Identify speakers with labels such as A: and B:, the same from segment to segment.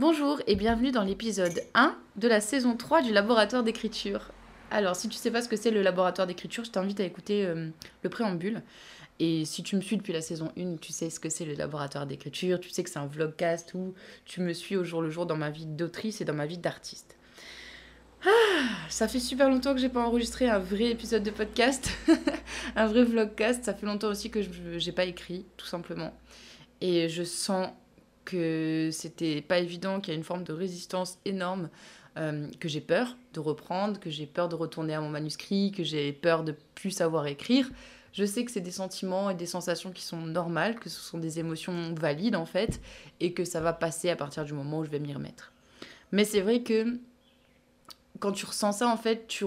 A: Bonjour et bienvenue dans l'épisode 1 de la saison 3 du laboratoire d'écriture. Alors, si tu sais pas ce que c'est le laboratoire d'écriture, je t'invite à écouter euh, le préambule. Et si tu me suis depuis la saison 1, tu sais ce que c'est le laboratoire d'écriture, tu sais que c'est un vlogcast où tu me suis au jour le jour dans ma vie d'autrice et dans ma vie d'artiste. Ah, ça fait super longtemps que j'ai pas enregistré un vrai épisode de podcast, un vrai vlogcast. Ça fait longtemps aussi que je j'ai pas écrit, tout simplement. Et je sens que c'était pas évident, qu'il y a une forme de résistance énorme, euh, que j'ai peur de reprendre, que j'ai peur de retourner à mon manuscrit, que j'ai peur de plus savoir écrire. Je sais que c'est des sentiments et des sensations qui sont normales, que ce sont des émotions valides en fait, et que ça va passer à partir du moment où je vais m'y remettre. Mais c'est vrai que quand tu ressens ça, en fait, tu,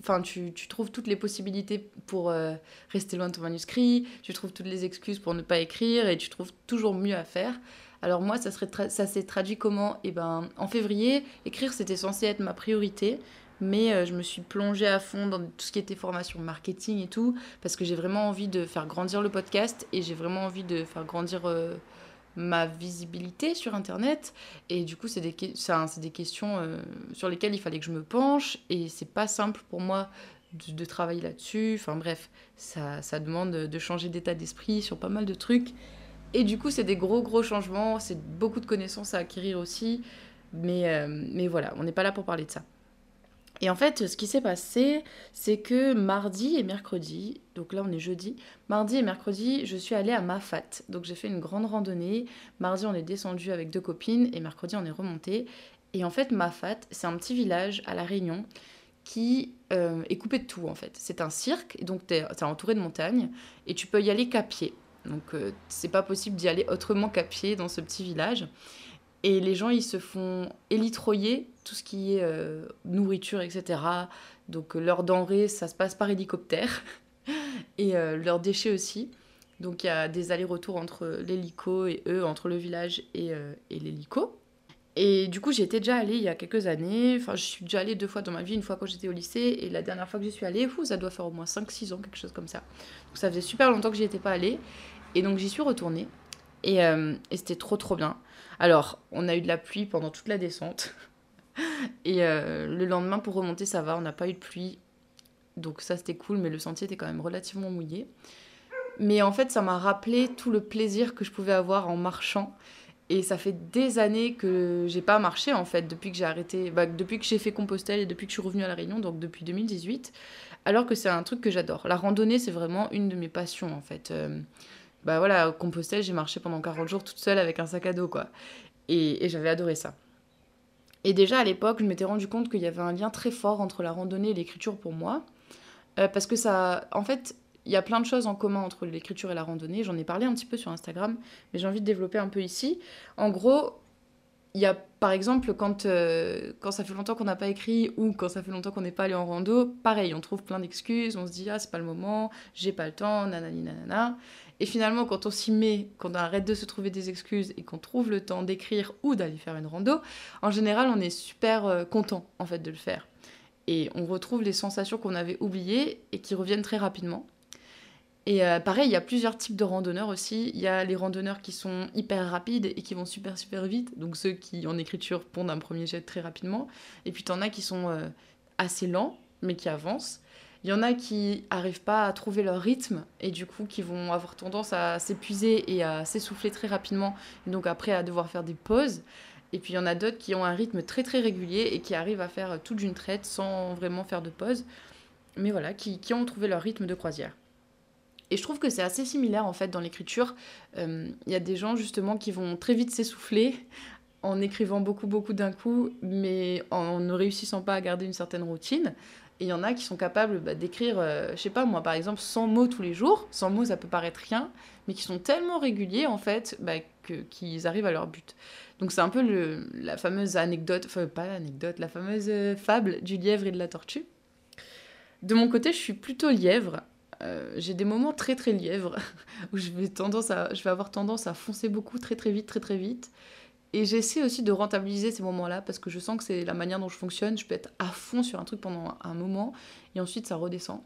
A: enfin, tu, trouves toutes les possibilités pour euh, rester loin de ton manuscrit, tu trouves toutes les excuses pour ne pas écrire, et tu trouves toujours mieux à faire. Alors moi, ça, serait ça s'est traduit comment? Eh ben, en février, écrire, c'était censé être ma priorité. Mais euh, je me suis plongée à fond dans tout ce qui était formation marketing et tout, parce que j'ai vraiment envie de faire grandir le podcast et j'ai vraiment envie de faire grandir euh, ma visibilité sur Internet. Et du coup, c'est des, des questions euh, sur lesquelles il fallait que je me penche. Et c'est pas simple pour moi de, de travailler là-dessus. Enfin bref, ça, ça demande de changer d'état d'esprit sur pas mal de trucs. Et du coup, c'est des gros, gros changements. C'est beaucoup de connaissances à acquérir aussi. Mais, euh, mais voilà, on n'est pas là pour parler de ça. Et en fait, ce qui s'est passé, c'est que mardi et mercredi, donc là on est jeudi, mardi et mercredi, je suis allée à Mafat. Donc j'ai fait une grande randonnée. Mardi, on est descendu avec deux copines et mercredi, on est remonté. Et en fait, Mafat, c'est un petit village à La Réunion qui euh, est coupé de tout en fait. C'est un cirque, et donc es, entouré de montagnes et tu peux y aller qu'à pied. Donc euh, c'est pas possible d'y aller autrement qu'à pied dans ce petit village. Et les gens, ils se font élitroyer tout ce qui est euh, nourriture, etc. Donc euh, leurs denrées, ça se passe par hélicoptère. et leurs déchets aussi. Donc il y a des allers-retours entre l'hélico et eux, entre le village et, et l'hélico. Et du coup, j'y étais déjà allée il y a quelques années. Enfin, je suis déjà allée deux fois dans ma vie, une fois quand j'étais au lycée. Et la dernière fois que j'y suis allée, fou, ça doit faire au moins 5-6 ans, quelque chose comme ça. Donc ça faisait super longtemps que j'y étais pas allée. Et donc j'y suis retournée. Et, euh, et c'était trop trop bien. Alors, on a eu de la pluie pendant toute la descente. et euh, le lendemain, pour remonter, ça va, on n'a pas eu de pluie. Donc ça, c'était cool, mais le sentier était quand même relativement mouillé. Mais en fait, ça m'a rappelé tout le plaisir que je pouvais avoir en marchant. Et ça fait des années que j'ai pas marché en fait, depuis que j'ai arrêté, bah, depuis que j'ai fait Compostelle et depuis que je suis revenue à La Réunion, donc depuis 2018. Alors que c'est un truc que j'adore. La randonnée, c'est vraiment une de mes passions en fait. Euh, bah voilà, Compostelle, j'ai marché pendant 40 jours toute seule avec un sac à dos, quoi. Et, j'avais adoré ça. Et déjà à l'époque, je m'étais rendu compte qu'il y avait un lien très fort entre la randonnée et l'écriture pour moi. Euh, parce que ça. En fait, il y a plein de choses en commun entre l'écriture et la randonnée. J'en ai parlé un petit peu sur Instagram, mais j'ai envie de développer un peu ici. En gros, il y a par exemple quand, euh, quand ça fait longtemps qu'on n'a pas écrit ou quand ça fait longtemps qu'on n'est pas allé en rando, pareil, on trouve plein d'excuses, on se dit ah c'est pas le moment, j'ai pas le temps, nanani nanana. Et finalement, quand on s'y met, quand on arrête de se trouver des excuses et qu'on trouve le temps d'écrire ou d'aller faire une rando, en général, on est super euh, content en fait de le faire. Et on retrouve les sensations qu'on avait oubliées et qui reviennent très rapidement. Et euh, pareil, il y a plusieurs types de randonneurs aussi. Il y a les randonneurs qui sont hyper rapides et qui vont super super vite, donc ceux qui en écriture pondent un premier jet très rapidement. Et puis en as qui sont euh, assez lents mais qui avancent. Il y en a qui arrivent pas à trouver leur rythme et du coup qui vont avoir tendance à s'épuiser et à s'essouffler très rapidement, et donc après à devoir faire des pauses. Et puis il y en a d'autres qui ont un rythme très très régulier et qui arrivent à faire tout d'une traite sans vraiment faire de pause. Mais voilà, qui ont trouvé leur rythme de croisière. Et je trouve que c'est assez similaire en fait dans l'écriture. Euh, il y a des gens justement qui vont très vite s'essouffler en écrivant beaucoup beaucoup d'un coup, mais en ne réussissant pas à garder une certaine routine. Et il y en a qui sont capables bah, d'écrire, euh, je sais pas moi, par exemple, 100 mots tous les jours. 100 mots, ça peut paraître rien, mais qui sont tellement réguliers, en fait, bah, qu'ils arrivent à leur but. Donc c'est un peu le, la fameuse anecdote, enfin pas l'anecdote, la fameuse euh, fable du lièvre et de la tortue. De mon côté, je suis plutôt lièvre. Euh, j'ai des moments très très lièvre où je vais, tendance à, je vais avoir tendance à foncer beaucoup très très vite, très très vite. Et j'essaie aussi de rentabiliser ces moments-là parce que je sens que c'est la manière dont je fonctionne. Je peux être à fond sur un truc pendant un moment et ensuite ça redescend.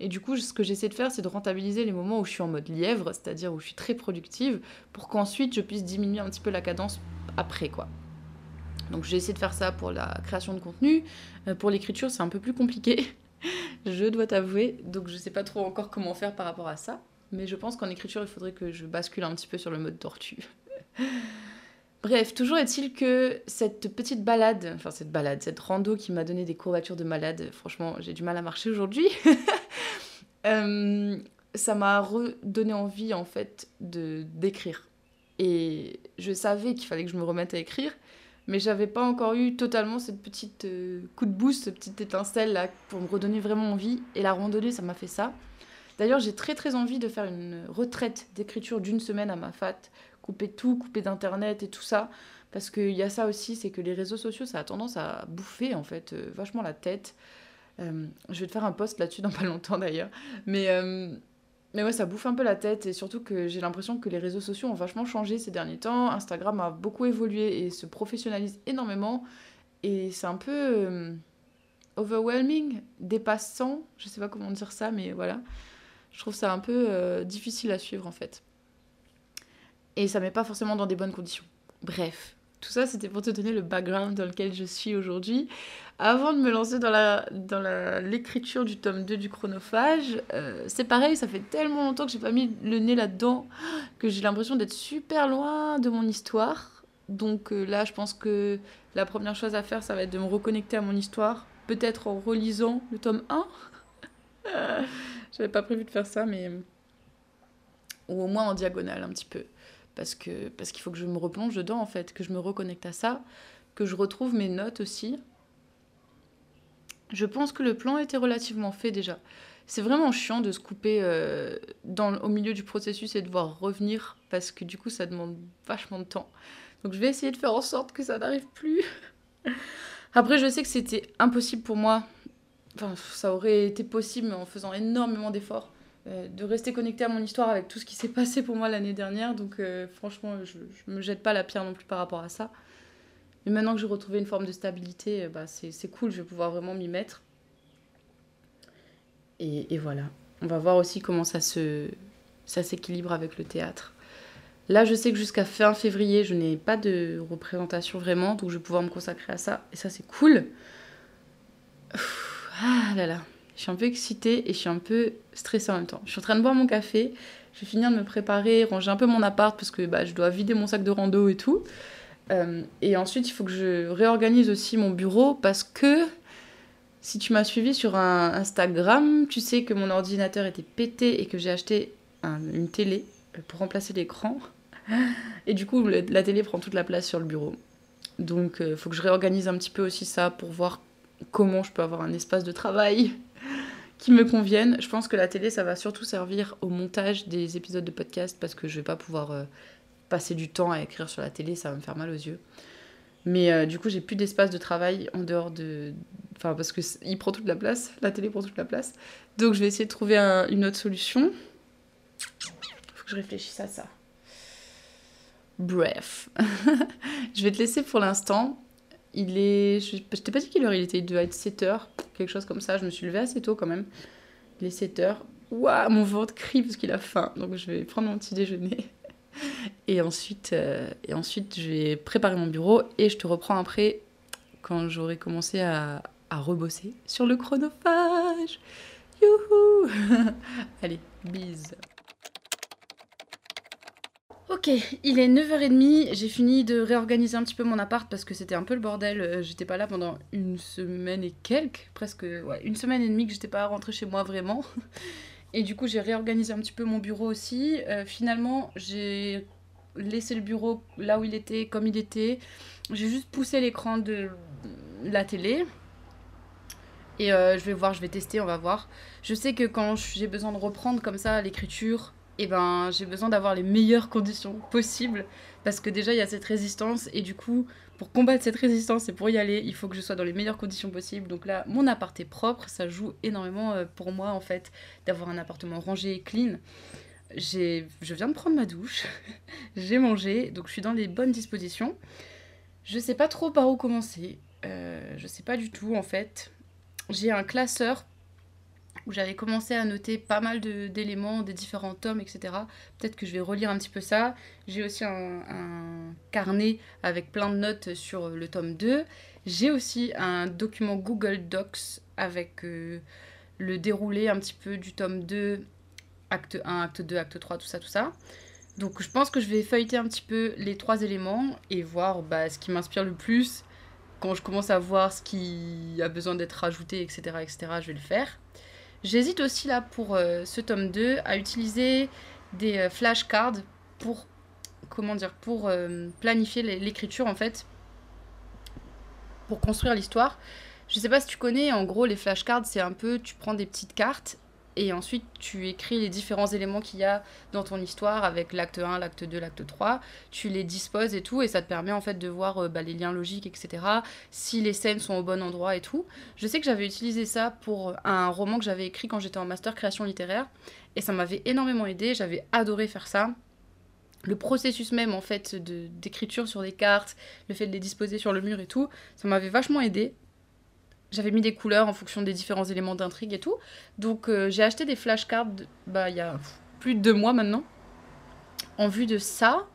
A: Et du coup, ce que j'essaie de faire, c'est de rentabiliser les moments où je suis en mode lièvre, c'est-à-dire où je suis très productive, pour qu'ensuite je puisse diminuer un petit peu la cadence après, quoi. Donc j'ai essayé de faire ça pour la création de contenu. Euh, pour l'écriture, c'est un peu plus compliqué, je dois t'avouer. Donc je sais pas trop encore comment faire par rapport à ça. Mais je pense qu'en écriture, il faudrait que je bascule un petit peu sur le mode tortue. Bref, toujours est-il que cette petite balade, enfin cette balade, cette rando qui m'a donné des courbatures de malade, franchement, j'ai du mal à marcher aujourd'hui. Euh, ça m'a redonné envie en fait de d'écrire. Et je savais qu'il fallait que je me remette à écrire, mais j'avais pas encore eu totalement cette petite euh, coup de boost, cette petite étincelle là pour me redonner vraiment envie. Et la randonnée, ça m'a fait ça. D'ailleurs, j'ai très très envie de faire une retraite d'écriture d'une semaine à ma fat, couper tout, couper d'internet et tout ça. Parce qu'il y a ça aussi, c'est que les réseaux sociaux, ça a tendance à bouffer en fait euh, vachement la tête. Euh, je vais te faire un post là-dessus dans pas longtemps d'ailleurs. Mais, mais ouais, ça bouffe un peu la tête et surtout que j'ai l'impression que les réseaux sociaux ont vachement changé ces derniers temps. Instagram a beaucoup évolué et se professionnalise énormément. Et c'est un peu overwhelming, dépassant, je sais pas comment dire ça, mais voilà. Je trouve ça un peu difficile à suivre en fait et ça met pas forcément dans des bonnes conditions. Bref, tout ça c'était pour te donner le background dans lequel je suis aujourd'hui. Avant de me lancer dans la dans l'écriture du tome 2 du chronophage, euh, c'est pareil, ça fait tellement longtemps que j'ai pas mis le nez là-dedans que j'ai l'impression d'être super loin de mon histoire. Donc euh, là, je pense que la première chose à faire, ça va être de me reconnecter à mon histoire, peut-être en relisant le tome 1. J'avais pas prévu de faire ça, mais ou au moins en diagonale un petit peu parce que parce qu'il faut que je me replonge dedans en fait, que je me reconnecte à ça, que je retrouve mes notes aussi. Je pense que le plan était relativement fait déjà. C'est vraiment chiant de se couper euh, dans, au milieu du processus et de devoir revenir parce que du coup ça demande vachement de temps. Donc je vais essayer de faire en sorte que ça n'arrive plus. Après je sais que c'était impossible pour moi. Enfin ça aurait été possible en faisant énormément d'efforts de rester connecté à mon histoire avec tout ce qui s'est passé pour moi l'année dernière. Donc euh, franchement, je, ne me jette pas la pierre non plus par rapport à ça. Mais maintenant que j'ai retrouvé une forme de stabilité, euh, bah, c'est cool, je vais pouvoir vraiment m'y mettre. Et, et, voilà. On va voir aussi comment ça se ça s'équilibre avec le théâtre. Là, je sais que jusqu'à fin février, je n'ai pas de représentation vraiment, donc je vais pouvoir me consacrer à ça. Et ça, c'est cool. Ah là là. Je suis un peu excitée et je suis un peu stressée en même temps. Je suis en train de boire mon café, je vais finir de me préparer, ranger un peu mon appart parce que bah, je dois vider mon sac de rando et tout. Euh, et ensuite, il faut que je réorganise aussi mon bureau parce que si tu m'as suivi sur un Instagram, tu sais que mon ordinateur était pété et que j'ai acheté une télé euh, pour remplacer l'écran. Et du coup, la télé prend toute la place sur le bureau. Donc, il euh, faut que je réorganise un petit peu aussi ça pour voir comment je peux avoir un espace de travail qui me conviennent. Je pense que la télé, ça va surtout servir au montage des épisodes de podcast parce que je vais pas pouvoir euh, passer du temps à écrire sur la télé, ça va me faire mal aux yeux. Mais euh, du coup, j'ai plus d'espace de travail en dehors de. Enfin, parce qu'il prend toute la place, la télé prend toute la place. Donc, je vais essayer de trouver une autre solution. Faut que je réfléchisse à ça. Bref. je vais te laisser pour l'instant. Il est. Je, t'ai pas dit quelle heure il était, il devait être 7 heures, quelque chose comme ça. Je me suis levée assez tôt quand même. Il est 7 heures. Waouh, mon ventre crie parce qu'il a faim. Donc je vais prendre mon petit déjeuner. Et ensuite, euh, et ensuite, je vais préparer mon bureau et je te reprends après quand j'aurai commencé à, à rebosser sur le chronophage. Youhou Allez, bise Ok, il est 9h30, j'ai fini de réorganiser un petit peu mon appart parce que c'était un peu le bordel. Euh, j'étais pas là pendant une semaine et quelques, presque ouais, une semaine et demie que j'étais pas rentrée chez moi vraiment. Et du coup, j'ai réorganisé un petit peu mon bureau aussi. Euh, finalement, j'ai laissé le bureau là où il était, comme il était. J'ai juste poussé l'écran de la télé. Et euh, je vais voir, je vais tester, on va voir. Je sais que quand j'ai besoin de reprendre comme ça l'écriture, et eh ben j'ai besoin d'avoir les meilleures conditions possibles parce que déjà il y a cette résistance et du coup pour combattre cette résistance et pour y aller il faut que je sois dans les meilleures conditions possibles. Donc là mon appart est propre ça joue énormément euh, pour moi en fait d'avoir un appartement rangé et clean. J'ai je viens de prendre ma douche j'ai mangé donc je suis dans les bonnes dispositions. Je sais pas trop par où commencer euh, je sais pas du tout en fait. J'ai un classeur où j'avais commencé à noter pas mal d'éléments des différents tomes, etc. Peut-être que je vais relire un petit peu ça. J'ai aussi un, carnet avec plein de notes sur le tome 2. J'ai aussi un document Google Docs avec euh, le déroulé un petit peu du tome 2, acte 1, acte 2, acte 3, tout ça, tout ça. Donc je pense que je vais feuilleter un petit peu les trois éléments et voir bah, ce qui m'inspire le plus. Quand je commence à voir ce qui a besoin d'être rajouté, etc., etc., je vais le faire. J'hésite aussi là pour euh, ce tome 2 à utiliser des euh, flashcards pour euh, planifier l'écriture en fait pour construire l'histoire. Je sais pas si tu connais, en gros les flashcards c'est un peu tu prends des petites cartes et ensuite tu écris les différents éléments qu'il y a dans ton histoire avec l'acte 1, l'acte 2, l'acte 3, tu les disposes et tout, et ça te permet en fait de voir euh, bah, les liens logiques, etc., si les scènes sont au bon endroit et tout. Je sais que j'avais utilisé ça pour un roman que j'avais écrit quand j'étais en master création littéraire, et ça m'avait énormément aidé, j'avais adoré faire ça. Le processus même en fait d'écriture sur des cartes, le fait de les disposer sur le mur et tout, ça m'avait vachement aidé. J'avais mis des couleurs en fonction des différents éléments d'intrigue et tout. Donc euh, j'ai acheté des flashcards bah, il y a plus de deux mois maintenant. En vue de ça.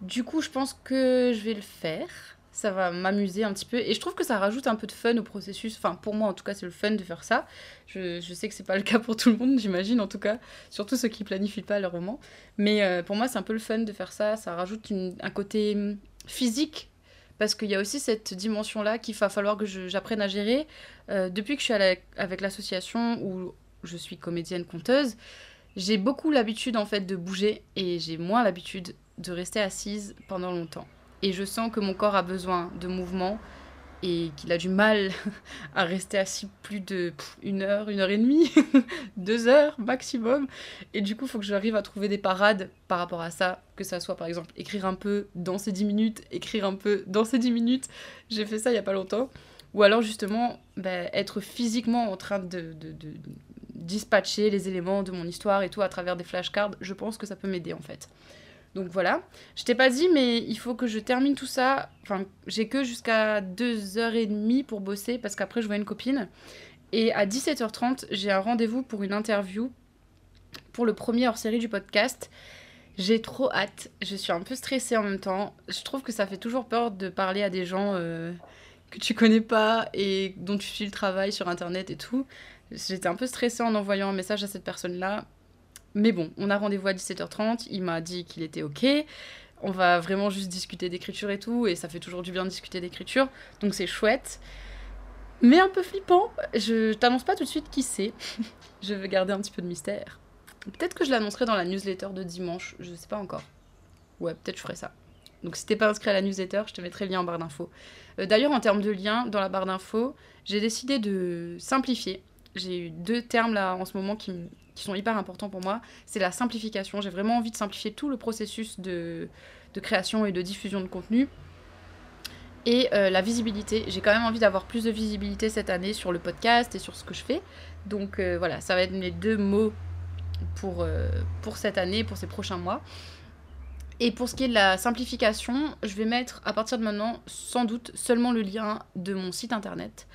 A: Du coup, je pense que je vais le faire. Ça va m'amuser un petit peu. Et je trouve que ça rajoute un peu de fun au processus. Enfin, pour moi, en tout cas, c'est le fun de faire ça. Je, sais que c'est pas le cas pour tout le monde, j'imagine, en tout cas. Surtout ceux qui planifient pas leur roman. Mais euh, pour moi, c'est un peu le fun de faire ça. Ça rajoute un côté hum, physique parce qu'il y a aussi cette dimension-là qu'il va falloir que j'apprenne à gérer. Euh, depuis que je suis avec l'association où je suis comédienne conteuse, j'ai beaucoup l'habitude en fait de bouger et j'ai moins l'habitude de rester assise pendant longtemps. Et je sens que mon corps a besoin de mouvement et qu'il a du mal à rester assis plus de une heure, une heure et demie, deux heures maximum. Et du coup, il faut que j'arrive à trouver des parades par rapport à ça, que ça soit par exemple écrire un peu dans ces dix minutes, écrire un peu dans ces dix minutes. J'ai fait ça il y a pas longtemps. Ou alors justement, bah, être physiquement en train de, dispatcher les éléments de mon histoire et tout à travers des flashcards, je pense que ça peut m'aider en fait. Donc voilà. Je t'ai pas dit, mais il faut que je termine tout ça. Enfin, j'ai que jusqu'à 2h30 pour bosser parce qu'après je vois une copine. Et à 17h30, j'ai un rendez-vous pour une interview pour le premier hors-série du podcast. J'ai trop hâte. Je suis un peu stressée en même temps. Je trouve que ça fait toujours peur de parler à des gens euh, que tu connais pas et dont tu suis le travail sur internet et tout. J'étais un peu stressée en envoyant un message à cette personne-là. Mais bon, on a rendez-vous à 17h30, il m'a dit qu'il était ok. On va vraiment juste discuter d'écriture et tout, et ça fait toujours du bien de discuter d'écriture, donc c'est chouette. Mais un peu flippant, je t'annonce pas tout de suite qui c'est. je veux garder un petit peu de mystère. Peut-être que je l'annoncerai dans la newsletter de dimanche, je sais pas encore. Ouais, peut-être je ferai ça. Donc si t'es pas inscrit à la newsletter, je te mettrai le lien en barre d'infos. Euh, d'ailleurs, en termes de lien, dans la barre d'infos, j'ai décidé de simplifier. J'ai eu deux termes là en ce moment qui, sont hyper importants pour moi, c'est la simplification. J'ai vraiment envie de simplifier tout le processus de, création et de diffusion de contenu. Et euh, la visibilité. J'ai quand même envie d'avoir plus de visibilité cette année sur le podcast et sur ce que je fais. Donc euh, voilà, ça va être mes deux mots euh, pour cette année, pour ces prochains mois. Et pour ce qui est de la simplification, je vais mettre à partir de maintenant sans doute seulement le lien de mon site internet.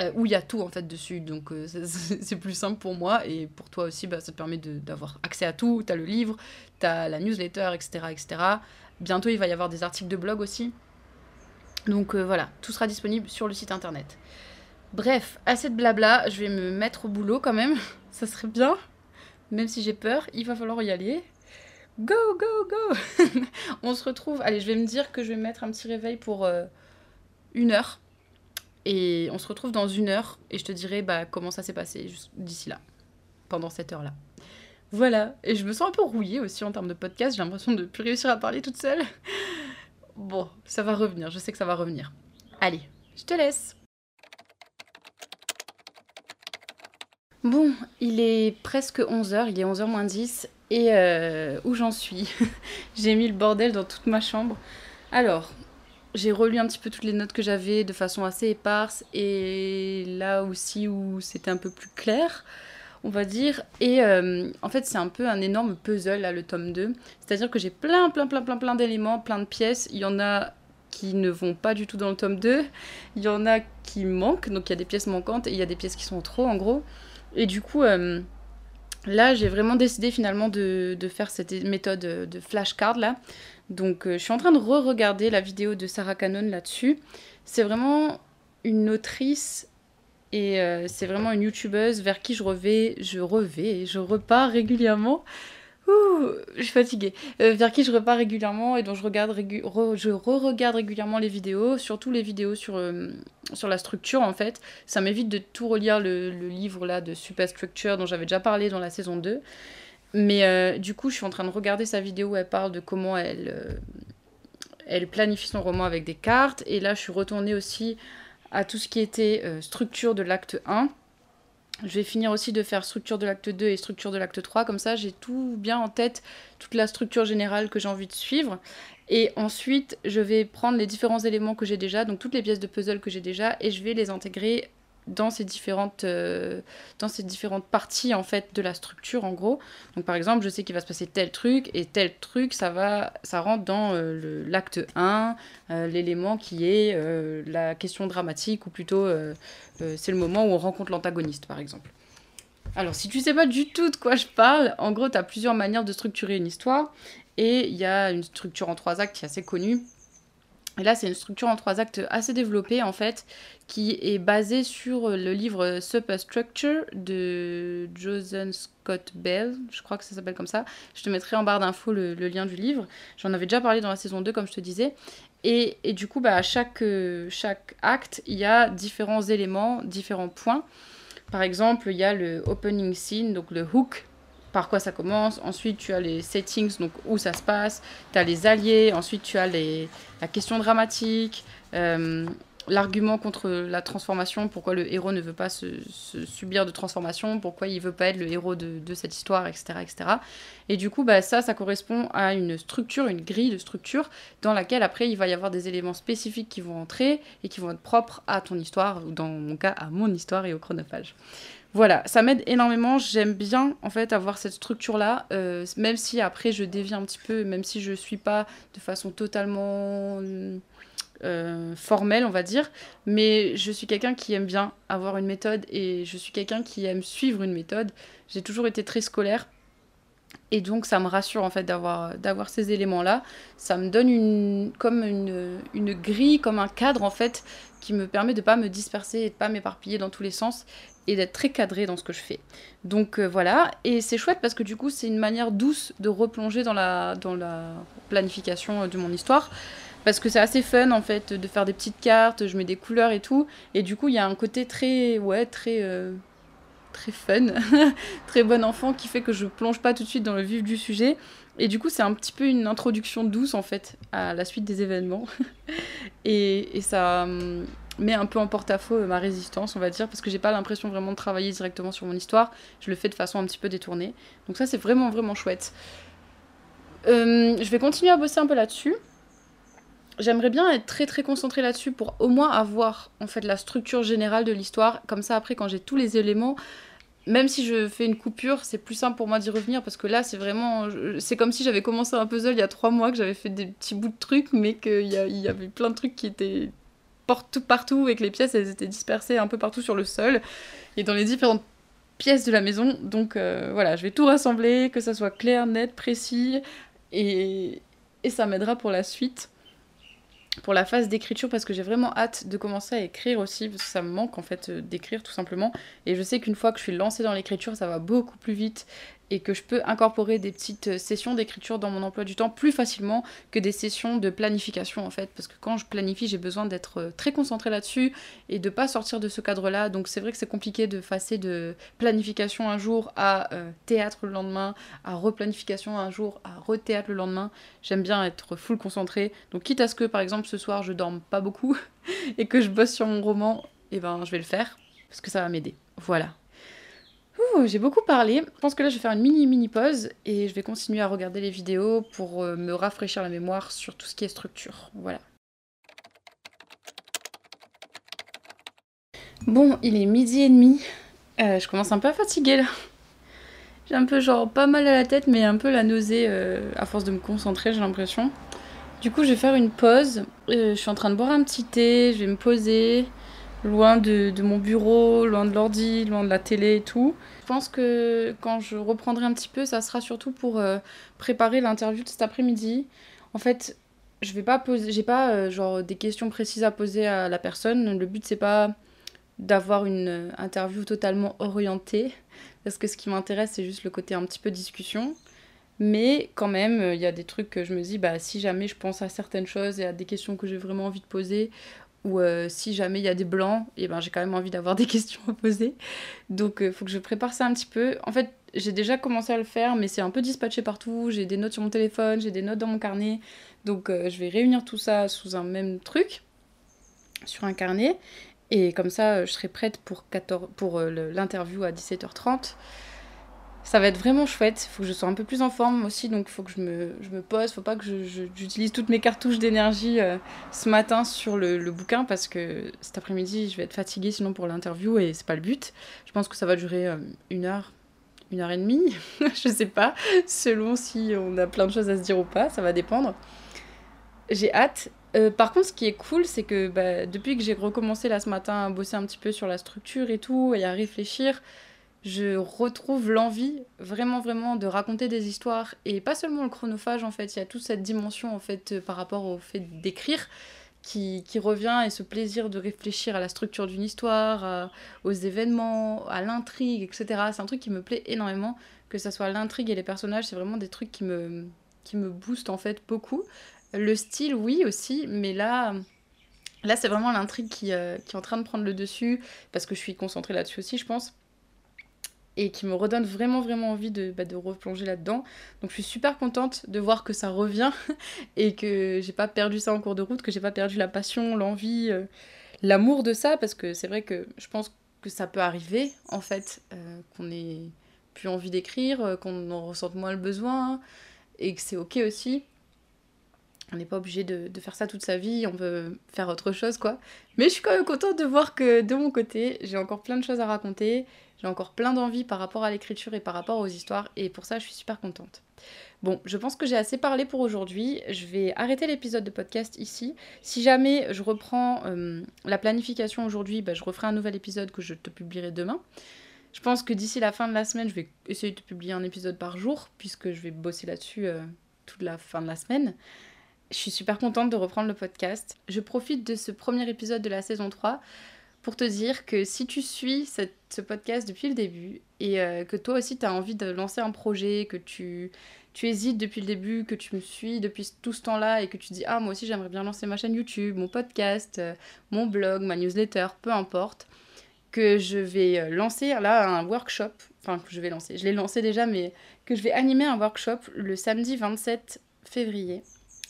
A: Euh, où il y a tout en fait dessus. Donc euh, c'est plus simple pour moi et pour toi aussi, bah, ça te permet d'avoir accès à tout. Tu as le livre, tu as la newsletter, etc., etc. Bientôt, il va y avoir des articles de blog aussi. Donc euh, voilà, tout sera disponible sur le site internet. Bref, assez de blabla, je vais me mettre au boulot quand même. ça serait bien. Même si j'ai peur, il va falloir y aller. Go, go, go On se retrouve. Allez, je vais me dire que je vais mettre un petit réveil pour une heure et on se retrouve dans une heure et je te dirai bah, comment ça s'est passé d'ici là, pendant cette heure-là. Voilà, et je me sens un peu rouillée aussi en termes de podcast, j'ai l'impression de ne plus réussir à parler toute seule. Bon, ça va revenir, je sais que ça va revenir. Allez, je te laisse. Bon, il est presque 11h, il est 11h moins 10, et euh, où j'en suis? J'ai mis le bordel dans toute ma chambre. Alors, j'ai relu un petit peu toutes les notes que j'avais de façon assez éparse et là aussi où c'était un peu plus clair, on va dire. Et euh, en fait, c'est un peu un énorme puzzle, là, le tome 2. C'est-à-dire que j'ai plein, plein, plein, plein, plein d'éléments, plein de pièces. Il y en a qui ne vont pas du tout dans le tome 2. Il y en a qui manquent, donc il y a des pièces manquantes et il y a des pièces qui sont trop, en gros. Et du coup, euh, là, j'ai vraiment décidé finalement de, de, faire cette méthode de flashcard là. Donc, euh, je suis en train de re-regarder la vidéo de Sarah Cannon là-dessus. C'est vraiment une autrice et euh, c'est vraiment une youtubeuse vers qui je revais, je revais, je repars régulièrement. Ouh, je suis fatiguée. Euh, vers qui je repars régulièrement et dont je regarde je re-regarde régulièrement les vidéos, surtout les vidéos sur, sur la structure en fait. Ça m'évite de tout relire le, le livre là de Superstructure dont j'avais déjà parlé dans la saison 2. Mais euh, du coup, je suis en train de regarder sa vidéo où elle parle de comment elle, euh, elle planifie son roman avec des cartes. Et là, je suis retournée aussi à tout ce qui était euh, structure de l'acte 1. Je vais finir aussi de faire structure de l'acte 2 et structure de l'acte 3. Comme ça, j'ai tout bien en tête, toute la structure générale que j'ai envie de suivre. Et ensuite, je vais prendre les différents éléments que j'ai déjà, donc toutes les pièces de puzzle que j'ai déjà, et je vais les intégrer dans ces différentes euh, dans ces différentes parties en fait de la structure en gros. Donc par exemple je sais qu'il va se passer tel truc et tel truc ça va ça rentre dans euh, l'acte 1 euh, l'élément qui est la question dramatique ou plutôt c'est le moment où on rencontre l'antagoniste par exemple. Alors si tu sais pas du tout de quoi je parle en gros tu as plusieurs manières de structurer une histoire et il y a une structure en trois actes qui est assez connue et là, c'est une structure en trois actes assez développée, en fait, qui est basée sur le livre Superstructure de Joseph Scott Bell. Je crois que ça s'appelle comme ça. Je te mettrai en barre d'infos le, lien du livre. J'en avais déjà parlé dans la saison 2, comme je te disais. Et, du coup, bah, à chaque, chaque acte, il y a différents éléments, différents points. Par exemple, il y a le opening scene, donc le hook par quoi ça commence. Ensuite, tu as les settings, donc où ça se passe. Tu as les alliés. Ensuite, tu as les, la question dramatique. Euh, l'argument contre la transformation, pourquoi le héros ne veut pas se, subir de transformation, pourquoi il veut pas être le héros de, cette histoire, etc., etc. Et du coup, bah, ça, ça correspond à une structure, une grille de structure, dans laquelle après, il va y avoir des éléments spécifiques qui vont entrer et qui vont être propres à ton histoire, ou dans mon cas, à mon histoire et au chronophage. Voilà, ça m'aide énormément. J'aime bien en fait avoir cette structure-là, euh, même si après je dévie un petit peu, même si je suis pas de façon totalement euh, formelle, on va dire. Mais je suis quelqu'un qui aime bien avoir une méthode et je suis quelqu'un qui aime suivre une méthode. J'ai toujours été très scolaire. Et donc ça me rassure en fait d'avoir, ces éléments-là. Ça me donne une, comme une, une grille, comme un cadre en fait qui me permet de pas me disperser et de pas m'éparpiller dans tous les sens et d'être très cadré dans ce que je fais. Donc euh, voilà, et c'est chouette parce que du coup c'est une manière douce de replonger dans la, dans la planification euh, de mon histoire. Parce que c'est assez fun en fait de faire des petites cartes, je mets des couleurs et tout. Et du coup il y a un côté très, ouais, très, euh, très fun, très bon enfant qui fait que je plonge pas tout de suite dans le vif du sujet. Et du coup c'est un petit peu une introduction douce en fait à la suite des événements. et, et ça hum, met un peu en porte-à-faux euh, ma résistance, on va dire, parce que j'ai pas l'impression vraiment de travailler directement sur mon histoire. Je le fais de façon un petit peu détournée. Donc ça, c'est vraiment, vraiment chouette. Euh, je vais continuer à bosser un peu là-dessus. J'aimerais bien être très très concentrée là-dessus pour au moins avoir en fait la structure générale de l'histoire. Comme ça, après, quand j'ai tous les éléments, même si je fais une coupure, c'est plus simple pour moi d'y revenir parce que là, c'est vraiment. C'est comme si j'avais commencé un puzzle il y a trois mois, que j'avais fait des petits bouts de trucs, mais qu'il y, y avait plein de trucs qui étaient partout, partout et que les pièces elles étaient dispersées un peu partout sur le sol et dans les différentes pièces de la maison. Donc euh, voilà, je vais tout rassembler, que ça soit clair, net, précis et, et ça m'aidera pour la suite. Pour la phase d'écriture, parce que j'ai vraiment hâte de commencer à écrire aussi, parce que ça me manque en fait euh, d'écrire tout simplement. Et je sais qu'une fois que je suis lancée dans l'écriture, ça va beaucoup plus vite et que je peux incorporer des petites euh, sessions d'écriture dans mon emploi du temps plus facilement que des sessions de planification en fait. Parce que quand je planifie j'ai besoin d'être euh, très concentrée là-dessus et de pas sortir de ce cadre-là. Donc c'est vrai que c'est compliqué de passer de planification un jour à euh, théâtre le lendemain à replanification un jour à re-théâtre le lendemain. J'aime bien être full concentrée. Donc quitte à ce que par exemple ce soir je dorme pas beaucoup et que je bosse sur mon roman et eh ben je vais le faire parce que ça va m'aider. Voilà j'ai beaucoup parlé. Je pense que là, je vais faire une mini mini pause et je vais continuer à regarder les vidéos pour euh, me rafraîchir la mémoire sur tout ce qui est structure. Voilà. Bon, il est midi et demi. Euh, je commence un peu à fatiguer là. J'ai un peu genre pas mal à la tête, mais un peu la nausée euh, à force de me concentrer, j'ai l'impression. Du coup, je vais faire une pause. je suis en train de boire un petit thé, je vais me poser. Loin de, mon bureau, loin de l'ordi, loin de la télé et tout. Je pense que quand je reprendrai un petit peu, ça sera surtout pour euh, préparer l'interview de cet après-midi. En fait, je vais pas poser, j'ai pas euh, genre des questions précises à poser à la personne. Le but c'est pas d'avoir une euh, interview totalement orientée, parce que ce qui m'intéresse c'est juste le côté un petit peu discussion. Mais quand même, il y a des trucs que je me dis, bah si jamais je pense à certaines choses et à des questions que j'ai vraiment envie de poser, ou euh, si jamais il y a des blancs, et eh ben j'ai quand même envie d'avoir des questions à poser. Donc il euh, faut que je prépare ça un petit peu. En fait, j'ai déjà commencé à le faire, mais c'est un peu dispatché partout. J'ai des notes sur mon téléphone, j'ai des notes dans mon carnet. Donc euh, je vais réunir tout ça sous un même truc, sur un carnet. Et comme ça, je serai prête pour, 14... pour l'interview à 17h30 ça va être vraiment chouette. Il faut que je sois un peu plus en forme aussi, donc il faut que je me, je me pose. faut pas que j'utilise toutes mes cartouches d'énergie euh, ce matin sur le, le, bouquin parce que cet après-midi, je vais être fatiguée sinon pour l'interview et c'est pas le but. Je pense que ça va durer euh, une heure, une heure et demie, je sais pas, selon si on a plein de choses à se dire ou pas, ça va dépendre. J'ai hâte. Euh, par contre, ce qui est cool, c'est que bah, depuis que j'ai recommencé là ce matin à bosser un petit peu sur la structure et tout, et à réfléchir, je retrouve l'envie vraiment vraiment de raconter des histoires. Et pas seulement le chronophage en fait. Il y a toute cette dimension en fait euh, par rapport au fait d'écrire qui, qui, revient et ce plaisir de réfléchir à la structure d'une histoire aux événements à l'intrigue etc c'est un truc qui me plaît énormément. Que ce soit l'intrigue et les personnages c'est vraiment des trucs qui me qui me boostent en fait beaucoup. Le style oui aussi mais là là c'est vraiment l'intrigue qui, euh, qui est en train de prendre le dessus parce que je suis concentrée là-dessus aussi je pense et qui me redonne vraiment vraiment envie de, bah, de replonger là-dedans. Donc je suis super contente de voir que ça revient et que j'ai pas perdu ça en cours de route, que j'ai pas perdu la passion, l'envie, euh, l'amour de ça, parce que c'est vrai que je pense que ça peut arriver en fait, euh, qu'on ait plus envie d'écrire, euh, qu'on en ressente moins le besoin et que c'est ok aussi. On n'est pas obligé de, de, faire ça toute sa vie, on peut faire autre chose quoi. Mais je suis quand même contente de voir que de mon côté, j'ai encore plein de choses à raconter j'ai encore plein d'envie par rapport à l'écriture et par rapport aux histoires, et pour ça, je suis super contente. Bon, je pense que j'ai assez parlé pour aujourd'hui. Je vais arrêter l'épisode de podcast ici. Si jamais je reprends euh, la planification aujourd'hui, bah, je referai un nouvel épisode que je te publierai demain. Je pense que d'ici la fin de la semaine, je vais essayer de publier un épisode par jour, puisque je vais bosser là-dessus euh, toute la fin de la semaine. Je suis super contente de reprendre le podcast. Je profite de ce premier épisode de la saison 3 pour te dire que si tu suis ce podcast depuis le début et euh, que toi aussi tu as envie de lancer un projet, que tu, tu hésites depuis le début, que tu me suis depuis tout ce temps-là et que tu dis ah moi aussi j'aimerais bien lancer ma chaîne YouTube, mon podcast, euh, mon blog, ma newsletter, peu importe, que je vais euh, lancer là un workshop, enfin que je vais lancer, je l'ai lancé déjà mais que je vais animer un workshop le samedi 27 février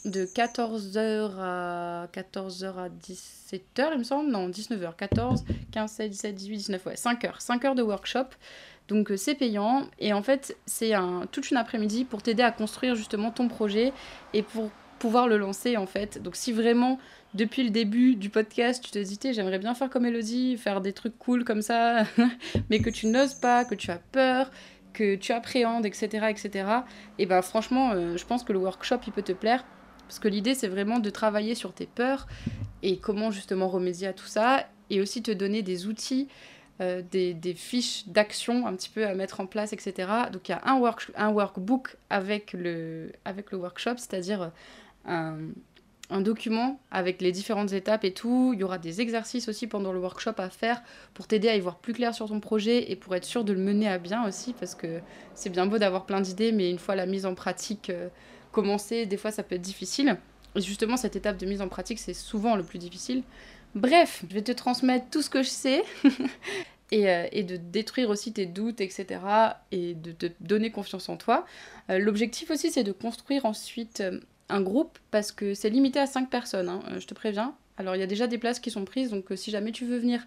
A: de 14h à 14h à 17h, il me semble. Non, 19h, 14, 15, 16, 17, 18, 19, ouais, 5 heures. 5 heures de workshop. Donc euh, c'est payant et en fait c'est un, toute une après-midi pour t'aider à construire justement ton projet et pour pouvoir le lancer en fait. Donc si vraiment depuis le début du podcast tu te j'aimerais bien faire comme Elodie, faire des trucs cool comme ça, mais que tu n'oses pas, que tu as peur, que tu appréhendes, etc. etc. Et ben franchement euh, je pense que le workshop il peut te plaire parce que l'idée, c'est vraiment de travailler sur tes peurs et comment justement remédier à tout ça, et aussi te donner des outils, euh, des, fiches d'action un petit peu à mettre en place, etc. Donc il y a un, work, un workbook avec le, avec le workshop, c'est-à-dire un, un document avec les différentes étapes et tout. Il y aura des exercices aussi pendant le workshop à faire pour t'aider à y voir plus clair sur ton projet et pour être sûr de le mener à bien aussi, parce que c'est bien beau d'avoir plein d'idées, mais une fois la mise en pratique... Euh, commencer, des fois ça peut être difficile. Et justement, cette étape de mise en pratique, c'est souvent le plus difficile. Bref, je vais te transmettre tout ce que je sais et, euh, et, de détruire aussi tes doutes, etc. et de te donner confiance en toi. Euh, l'objectif aussi, c'est de construire ensuite euh, un groupe parce que c'est limité à 5 personnes, hein, je te préviens. Alors, il y a déjà des places qui sont prises, donc si jamais tu veux venir,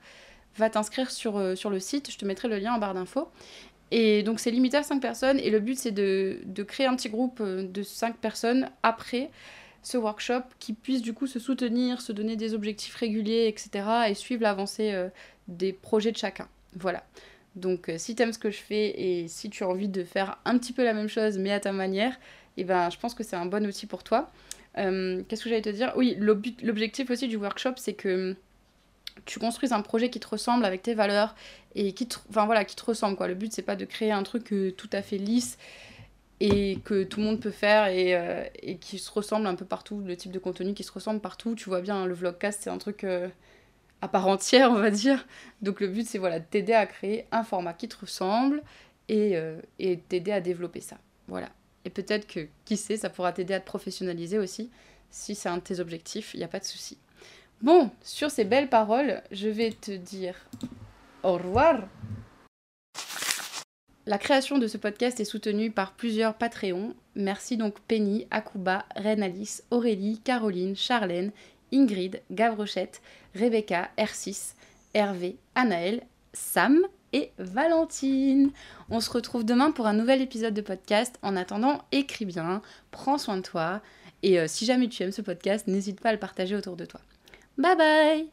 A: va t'inscrire sur, sur le site, je te mettrai le lien en barre d'infos. Et donc c'est limité à 5 personnes et le but c'est de, de, créer un petit groupe euh, de 5 personnes après ce workshop qui puisse du coup se soutenir, se donner des objectifs réguliers, etc. et suivre l'avancée euh, des projets de chacun. Voilà. Donc euh, si tu aimes ce que je fais et si tu as envie de faire un petit peu la même chose mais à ta manière, et eh ben, je pense que c'est un bon outil pour toi. Qu'est-ce que j'allais te dire? Oui, l'objectif aussi du workshop c'est que tu construises un projet qui te ressemble avec tes valeurs et qui te, enfin, voilà, qui te ressemble. Quoi. Le but, c'est pas de créer un truc tout à fait lisse et que tout le monde peut faire et, euh, et, qui se ressemble un peu partout, le type de contenu qui se ressemble partout. Tu vois bien, le vlogcast, c'est un truc euh, à part entière, on va dire. Donc le but, c'est voilà, t'aider à créer un format qui te ressemble et, euh, et t'aider à développer ça. Voilà. Et peut-être que, qui sait, ça pourra t'aider à te professionnaliser aussi. Si c'est un de tes objectifs, il n'y a pas de souci. Bon, sur ces belles paroles, je vais te dire au revoir. La création de ce podcast est soutenue par plusieurs Patreons. Merci donc Penny, Akuba, Reine Aurélie, Caroline, Charlène, Ingrid, Gavrochette, Rebecca, R6, Hervé, Anaël, Sam et Valentine. On se retrouve demain pour un nouvel épisode de podcast. En attendant, écris bien, prends soin de toi et euh, si jamais tu aimes ce podcast, n'hésite pas à le partager autour de toi. Bye bye